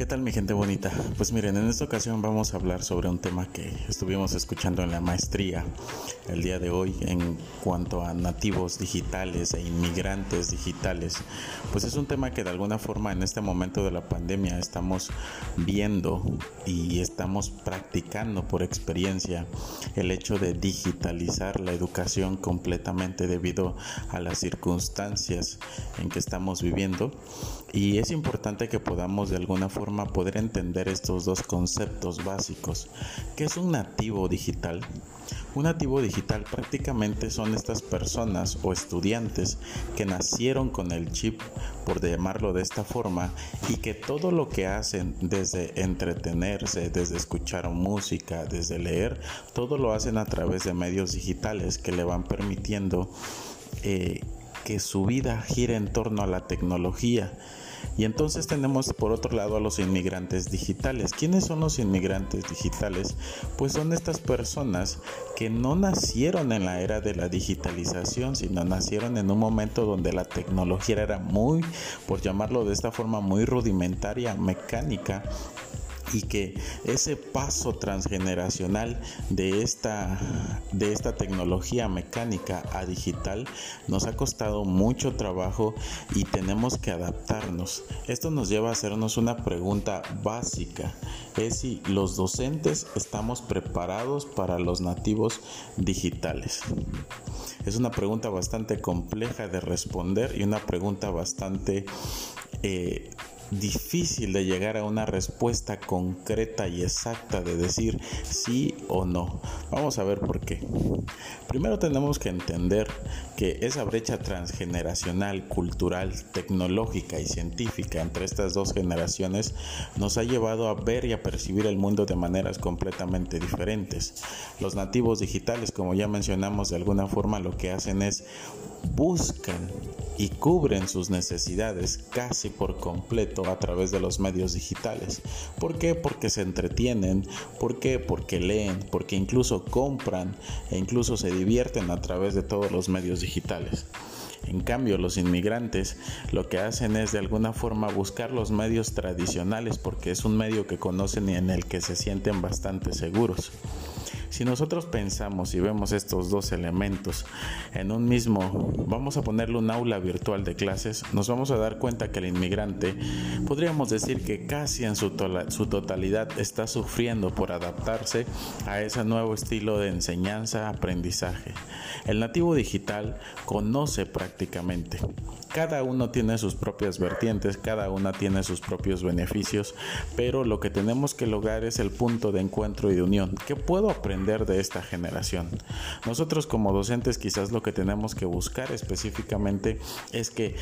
¿Qué tal mi gente bonita? Pues miren, en esta ocasión vamos a hablar sobre un tema que estuvimos escuchando en la maestría el día de hoy en cuanto a nativos digitales e inmigrantes digitales. Pues es un tema que de alguna forma en este momento de la pandemia estamos viendo y estamos practicando por experiencia el hecho de digitalizar la educación completamente debido a las circunstancias en que estamos viviendo y es importante que podamos de alguna forma poder entender estos dos conceptos básicos. ¿Qué es un nativo digital? Un nativo digital prácticamente son estas personas o estudiantes que nacieron con el chip, por llamarlo de esta forma, y que todo lo que hacen desde entretenerse, desde escuchar música, desde leer, todo lo hacen a través de medios digitales que le van permitiendo eh, que su vida gire en torno a la tecnología y entonces tenemos por otro lado a los inmigrantes digitales. ¿Quiénes son los inmigrantes digitales? Pues son estas personas que no nacieron en la era de la digitalización, sino nacieron en un momento donde la tecnología era muy, por llamarlo de esta forma, muy rudimentaria, mecánica y que ese paso transgeneracional de esta, de esta tecnología mecánica a digital nos ha costado mucho trabajo y tenemos que adaptarnos. Esto nos lleva a hacernos una pregunta básica, es si los docentes estamos preparados para los nativos digitales. Es una pregunta bastante compleja de responder y una pregunta bastante eh, difícil de llegar a una respuesta concreta y exacta de decir sí o no. Vamos a ver por qué. Primero tenemos que entender que esa brecha transgeneracional, cultural, tecnológica y científica entre estas dos generaciones nos ha llevado a ver y a percibir el mundo de maneras completamente diferentes. Los nativos digitales, como ya mencionamos, de alguna forma lo que hacen es buscan y cubren sus necesidades casi por completo a través de los medios digitales. ¿Por qué? Porque se entretienen, ¿por qué? Porque leen, porque incluso compran e incluso se divierten a través de todos los medios digitales. En cambio, los inmigrantes lo que hacen es de alguna forma buscar los medios tradicionales porque es un medio que conocen y en el que se sienten bastante seguros. Si nosotros pensamos y vemos estos dos elementos en un mismo, vamos a ponerle un aula virtual de clases, nos vamos a dar cuenta que el inmigrante podríamos decir que casi en su, su totalidad está sufriendo por adaptarse a ese nuevo estilo de enseñanza-aprendizaje. El nativo digital conoce prácticamente. Cada uno tiene sus propias vertientes, cada una tiene sus propios beneficios, pero lo que tenemos que lograr es el punto de encuentro y de unión. ¿Qué puedo aprender? De esta generación. Nosotros como docentes quizás lo que tenemos que buscar específicamente es que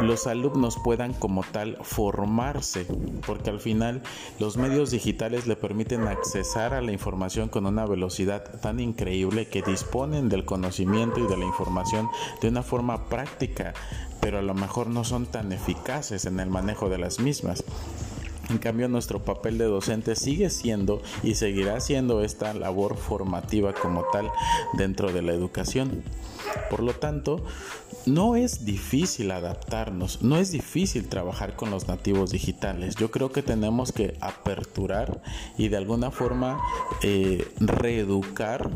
los alumnos puedan como tal formarse, porque al final los medios digitales le permiten accesar a la información con una velocidad tan increíble que disponen del conocimiento y de la información de una forma práctica, pero a lo mejor no son tan eficaces en el manejo de las mismas. En cambio, nuestro papel de docente sigue siendo y seguirá siendo esta labor formativa como tal dentro de la educación. Por lo tanto, no es difícil adaptarnos, no es difícil trabajar con los nativos digitales. Yo creo que tenemos que aperturar y de alguna forma eh, reeducar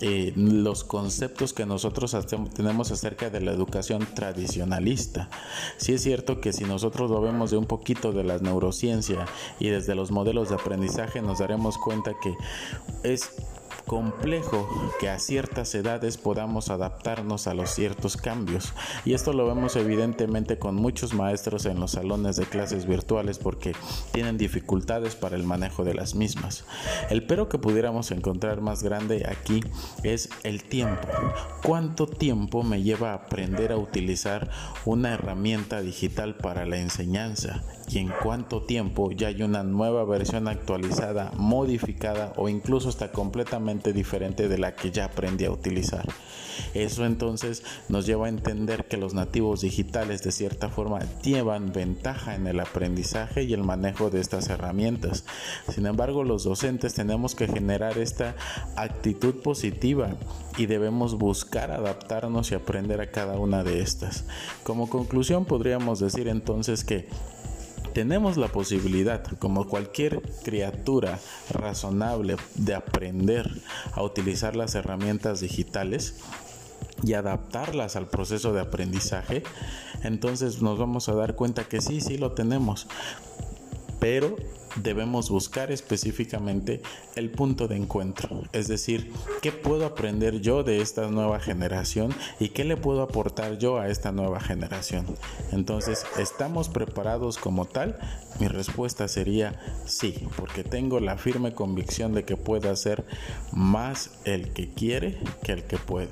eh, los conceptos que nosotros tenemos acerca de la educación tradicionalista. Sí es cierto que si nosotros lo vemos de un poquito de la neurociencia y desde los modelos de aprendizaje nos daremos cuenta que es complejo que a ciertas edades podamos adaptarnos a los ciertos cambios. Y esto lo vemos evidentemente con muchos maestros en los salones de clases virtuales porque tienen dificultades para el manejo de las mismas. El pero que pudiéramos encontrar más grande aquí es el tiempo. ¿Cuánto tiempo me lleva a aprender a utilizar una herramienta digital para la enseñanza? y en cuánto tiempo ya hay una nueva versión actualizada, modificada o incluso está diferente de la que ya aprendí a utilizar. Eso entonces nos lleva a entender que los nativos digitales de cierta forma llevan ventaja en el aprendizaje y el manejo de estas herramientas. Sin embargo, los docentes tenemos que generar esta actitud positiva y debemos buscar adaptarnos y aprender a cada una de estas. Como conclusión podríamos decir entonces que tenemos la posibilidad, como cualquier criatura razonable, de aprender a utilizar las herramientas digitales y adaptarlas al proceso de aprendizaje, entonces nos vamos a dar cuenta que sí, sí lo tenemos, pero debemos buscar específicamente el punto de encuentro, es decir, qué puedo aprender yo de esta nueva generación y qué le puedo aportar yo a esta nueva generación. Entonces, ¿estamos preparados como tal? Mi respuesta sería sí, porque tengo la firme convicción de que puede hacer más el que quiere que el que puede.